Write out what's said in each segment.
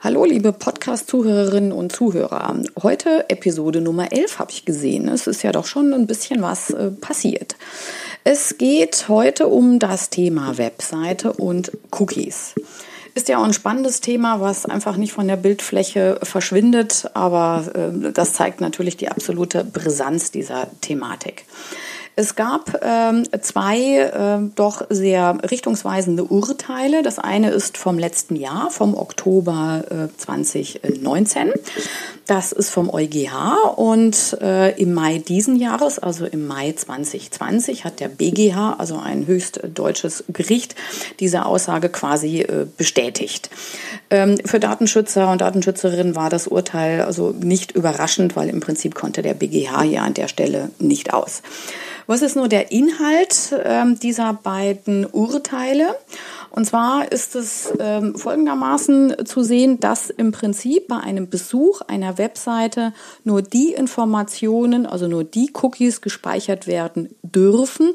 Hallo, liebe Podcast-Zuhörerinnen und Zuhörer. Heute Episode Nummer 11 habe ich gesehen. Es ist ja doch schon ein bisschen was äh, passiert. Es geht heute um das Thema Webseite und Cookies. Ist ja auch ein spannendes Thema, was einfach nicht von der Bildfläche verschwindet, aber äh, das zeigt natürlich die absolute Brisanz dieser Thematik. Es gab ähm, zwei äh, doch sehr richtungsweisende Urteile. Das eine ist vom letzten Jahr, vom Oktober äh, 2019. Das ist vom EuGH und äh, im Mai diesen Jahres, also im Mai 2020, hat der BGH, also ein höchst deutsches Gericht, diese Aussage quasi äh, bestätigt. Ähm, für Datenschützer und Datenschützerinnen war das Urteil also nicht überraschend, weil im Prinzip konnte der BGH ja an der Stelle nicht aus. Was ist nur der Inhalt ähm, dieser beiden Urteile? Und zwar ist es ähm, folgendermaßen zu sehen, dass im Prinzip bei einem Besuch einer Webseite nur die Informationen, also nur die Cookies gespeichert werden dürfen,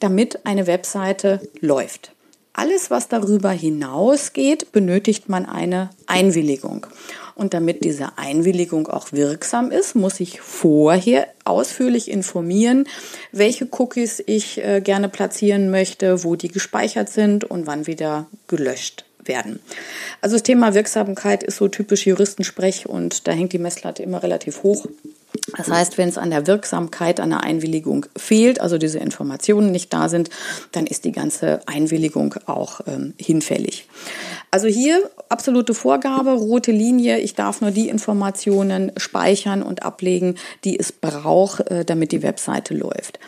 damit eine Webseite läuft. Alles, was darüber hinausgeht, benötigt man eine Einwilligung. Und damit diese Einwilligung auch wirksam ist, muss ich vorher ausführlich informieren, welche Cookies ich äh, gerne platzieren möchte, wo die gespeichert sind und wann wieder gelöscht werden. Also das Thema Wirksamkeit ist so typisch Juristensprech und da hängt die Messlatte immer relativ hoch. Das heißt, wenn es an der Wirksamkeit einer Einwilligung fehlt, also diese Informationen nicht da sind, dann ist die ganze Einwilligung auch ähm, hinfällig. Also hier absolute Vorgabe, rote Linie, ich darf nur die Informationen speichern und ablegen, die es braucht, äh, damit die Webseite läuft.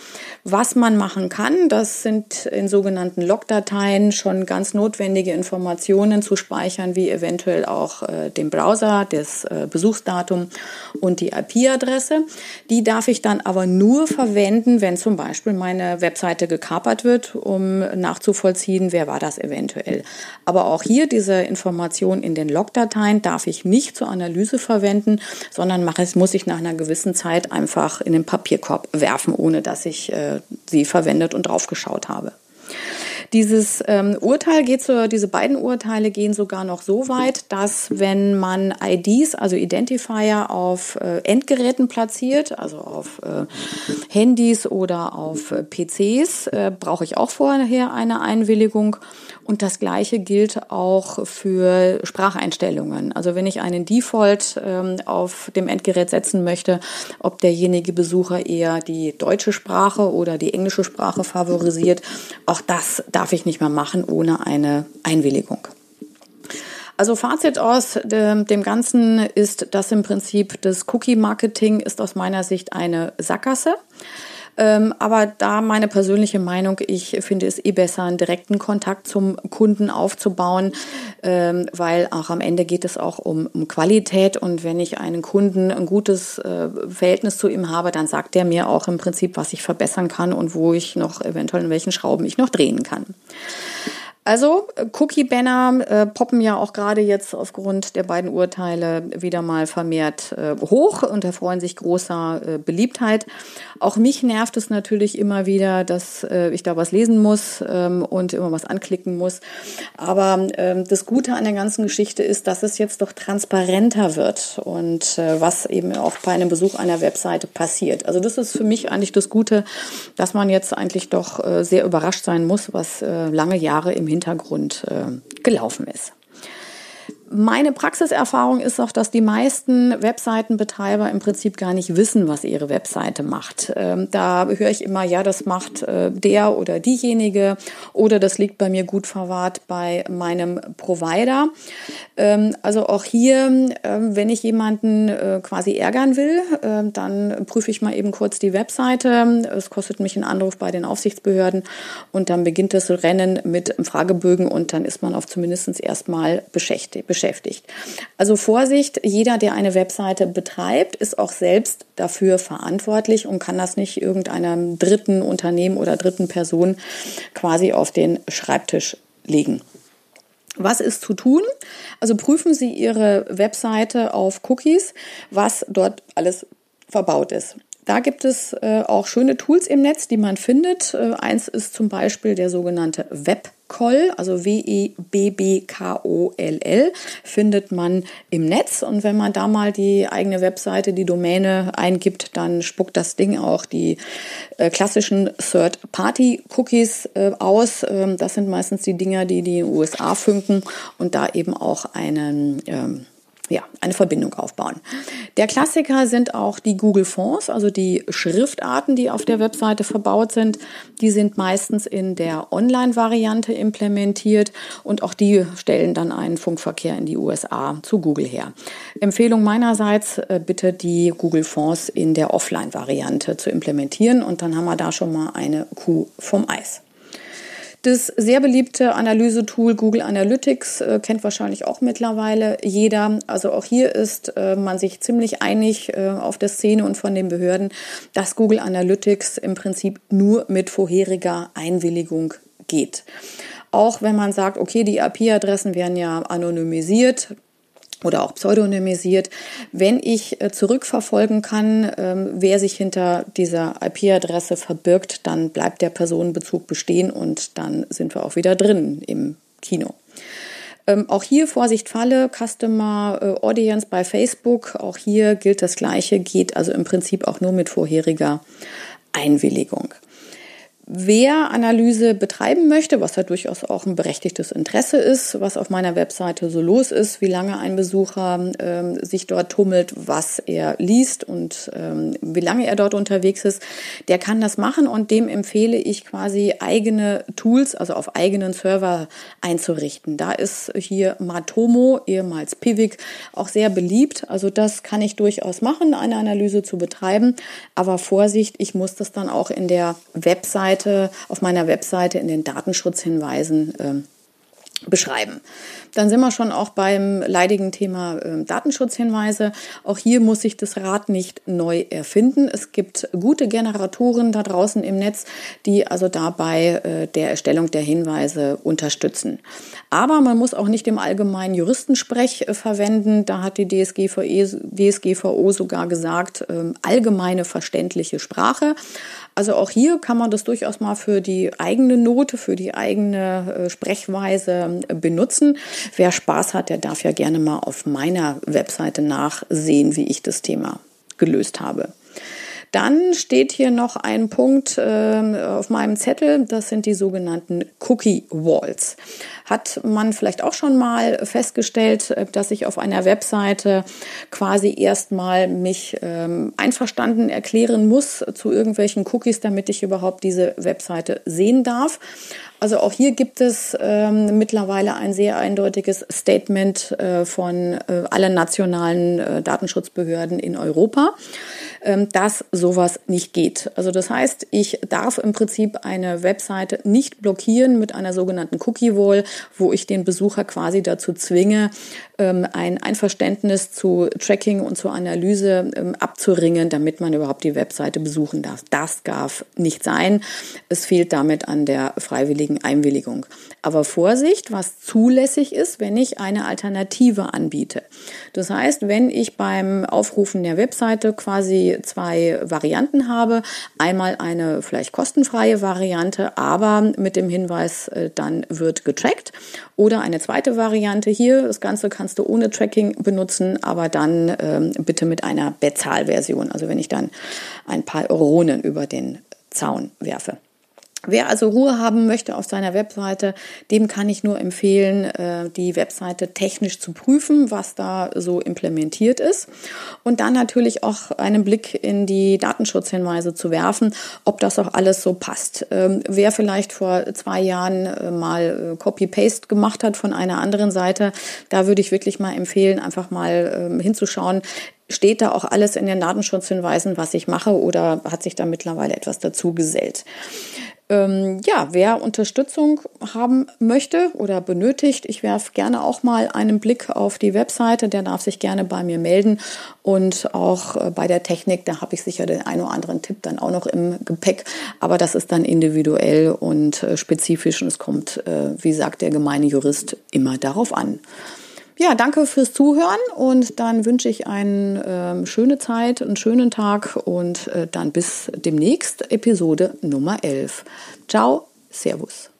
Was man machen kann, das sind in sogenannten Logdateien schon ganz notwendige Informationen zu speichern, wie eventuell auch äh, den Browser, das äh, Besuchsdatum und die IP-Adresse. Die darf ich dann aber nur verwenden, wenn zum Beispiel meine Webseite gekapert wird, um nachzuvollziehen, wer war das eventuell. Aber auch hier diese Information in den Logdateien darf ich nicht zur Analyse verwenden, sondern mache es, muss ich nach einer gewissen Zeit einfach in den Papierkorb werfen, ohne dass ich äh, sie verwendet und draufgeschaut habe. Dieses ähm, Urteil geht so, diese beiden Urteile gehen sogar noch so weit, dass wenn man IDs, also Identifier auf äh, Endgeräten platziert, also auf äh, Handys oder auf äh, PCs, äh, brauche ich auch vorher eine Einwilligung. Und das Gleiche gilt auch für Spracheinstellungen. Also wenn ich einen Default ähm, auf dem Endgerät setzen möchte, ob derjenige Besucher eher die deutsche Sprache oder die englische Sprache favorisiert, auch das darf ich nicht mehr machen ohne eine Einwilligung. Also Fazit aus dem, Ganzen ist, dass im Prinzip das Cookie-Marketing ist aus meiner Sicht eine Sackgasse. Ähm, aber da meine persönliche Meinung, ich finde es eh besser, einen direkten Kontakt zum Kunden aufzubauen, ähm, weil auch am Ende geht es auch um, um Qualität und wenn ich einen Kunden ein gutes äh, Verhältnis zu ihm habe, dann sagt er mir auch im Prinzip, was ich verbessern kann und wo ich noch eventuell in welchen Schrauben ich noch drehen kann. Also Cookie-Banner äh, poppen ja auch gerade jetzt aufgrund der beiden Urteile wieder mal vermehrt äh, hoch und erfreuen sich großer äh, Beliebtheit. Auch mich nervt es natürlich immer wieder, dass äh, ich da was lesen muss ähm, und immer was anklicken muss. Aber ähm, das Gute an der ganzen Geschichte ist, dass es jetzt doch transparenter wird und äh, was eben auch bei einem Besuch einer Webseite passiert. Also das ist für mich eigentlich das Gute, dass man jetzt eigentlich doch äh, sehr überrascht sein muss, was lange Jahre im Hintergrund äh, gelaufen ist. Meine Praxiserfahrung ist auch, dass die meisten Webseitenbetreiber im Prinzip gar nicht wissen, was ihre Webseite macht. Ähm, da höre ich immer, ja, das macht äh, der oder diejenige oder das liegt bei mir gut verwahrt bei meinem Provider. Ähm, also auch hier, ähm, wenn ich jemanden äh, quasi ärgern will, äh, dann prüfe ich mal eben kurz die Webseite. Es kostet mich einen Anruf bei den Aufsichtsbehörden und dann beginnt das Rennen mit Fragebögen und dann ist man auf zumindest erstmal beschäftigt beschäftigt. Also Vorsicht, jeder, der eine Webseite betreibt, ist auch selbst dafür verantwortlich und kann das nicht irgendeinem dritten Unternehmen oder dritten Person quasi auf den Schreibtisch legen. Was ist zu tun? Also prüfen Sie Ihre Webseite auf Cookies, was dort alles verbaut ist. Da gibt es äh, auch schöne Tools im Netz, die man findet. Äh, eins ist zum Beispiel der sogenannte Web Webkoll, also W-E-B-B-K-O-L-L, findet man im Netz. Und wenn man da mal die eigene Webseite, die Domäne eingibt, dann spuckt das Ding auch die äh, klassischen Third-Party-Cookies äh, aus. Ähm, das sind meistens die Dinger, die die USA funken und da eben auch einen ähm, ja, eine Verbindung aufbauen. Der Klassiker sind auch die Google Fonts, also die Schriftarten, die auf der Webseite verbaut sind. Die sind meistens in der Online-Variante implementiert und auch die stellen dann einen Funkverkehr in die USA zu Google her. Empfehlung meinerseits, äh, bitte die Google Fonts in der Offline-Variante zu implementieren und dann haben wir da schon mal eine Kuh vom Eis. Das sehr beliebte Analysetool Google Analytics äh, kennt wahrscheinlich auch mittlerweile jeder. Also auch hier ist äh, man sich ziemlich einig äh, auf der Szene und von den Behörden, dass Google Analytics im Prinzip nur mit vorheriger Einwilligung geht. Auch wenn man sagt, okay, die IP-Adressen werden ja anonymisiert, oder auch pseudonymisiert. Wenn ich äh, zurückverfolgen kann, ähm, wer sich hinter dieser IP-Adresse verbirgt, dann bleibt der Personenbezug bestehen und dann sind wir auch wieder drin im Kino. Ähm, auch hier Vorsicht Falle, Customer äh, Audience bei Facebook. Auch hier gilt das Gleiche, geht also im Prinzip auch nur mit vorheriger Einwilligung. Wer Analyse betreiben möchte, was ja durchaus auch ein berechtigtes Interesse ist, was auf meiner Webseite so los ist, wie lange ein Besucher ähm, sich dort tummelt, was er liest und ähm, wie lange er dort unterwegs ist, der kann das machen und dem empfehle ich quasi eigene Tools, also auf eigenen Server einzurichten. Da ist hier Matomo, ehemals Pivik, auch sehr beliebt. Also das kann ich durchaus machen, eine Analyse zu betreiben. Aber Vorsicht, ich muss das dann auch in der Webseite Webseite, auf meiner Webseite in den Datenschutzhinweisen äh, beschreiben. Dann sind wir schon auch beim leidigen Thema äh, Datenschutzhinweise. Auch hier muss sich das Rad nicht neu erfinden. Es gibt gute Generatoren da draußen im Netz, die also dabei äh, der Erstellung der Hinweise unterstützen. Aber man muss auch nicht im allgemeinen Juristensprech äh, verwenden. Da hat die DSGVO, DSGVO sogar gesagt, ähm, allgemeine verständliche Sprache. Also auch hier kann man das durchaus mal für die eigene Note, für die eigene äh, Sprechweise äh, benutzen. Wer Spaß hat, der darf ja gerne mal auf meiner Webseite nachsehen, wie ich das Thema gelöst habe. Dann steht hier noch ein Punkt äh, auf meinem Zettel, das sind die sogenannten Cookie Walls. Hat man vielleicht auch schon mal festgestellt, dass ich auf einer Webseite quasi erstmal mich ähm, einverstanden erklären muss zu irgendwelchen Cookies, damit ich überhaupt diese Webseite sehen darf. Also auch hier gibt es ähm, mittlerweile ein sehr eindeutiges Statement äh, von äh, allen nationalen äh, Datenschutzbehörden in Europa, dass sowas nicht geht. Also das heißt, ich darf im Prinzip eine Webseite nicht blockieren mit einer sogenannten Cookie Wall, wo ich den Besucher quasi dazu zwinge, ähm, ein Einverständnis zu Tracking und zur Analyse ähm, abzuringen, damit man überhaupt die Webseite besuchen darf. Das darf nicht sein. Es fehlt damit an der freiwilligen Einwilligung. Aber Vorsicht, was zulässig ist, wenn ich eine Alternative anbiete. Das heißt, wenn ich beim Aufrufen der Webseite quasi zwei Varianten habe, einmal eine vielleicht kostenfreie Variante, aber mit dem Hinweis, äh, dann wird getrackt, oder eine zweite Variante hier, das Ganze kannst du ohne Tracking benutzen, aber dann ähm, bitte mit einer Bezahlversion, also wenn ich dann ein paar Euronen über den Zaun werfe. Wer also Ruhe haben möchte auf seiner Webseite, dem kann ich nur empfehlen, äh, die Webseite technisch zu prüfen, was da so implementiert ist. Und dann natürlich auch einen Blick in die Datenschutzhinweise zu werfen, ob das auch alles so passt. Ähm, wer vielleicht vor zwei Jahren äh, mal äh, Copy-Paste gemacht hat von einer anderen Seite, da würde ich wirklich mal empfehlen, einfach mal ähm, hinzuschauen, steht da auch alles in den Datenschutzhinweisen, was ich mache oder hat sich da mittlerweile etwas dazu gesellt. Ähm, ja, wer Unterstützung haben möchte oder benötigt, ich werfe gerne auch mal einen Blick auf die Webseite, der darf sich gerne bei mir melden und auch äh, bei der Technik, da habe ich sicher den einen oder anderen Tipp dann auch noch im Gepäck, aber das ist dann individuell und äh, spezifisch und es kommt, äh, wie sagt der gemeine Jurist, immer darauf an. Ja, danke fürs Zuhören und dann wünsche ich eine äh, schöne Zeit, einen schönen Tag und äh, dann bis demnächst Episode Nummer 11. Ciao, Servus.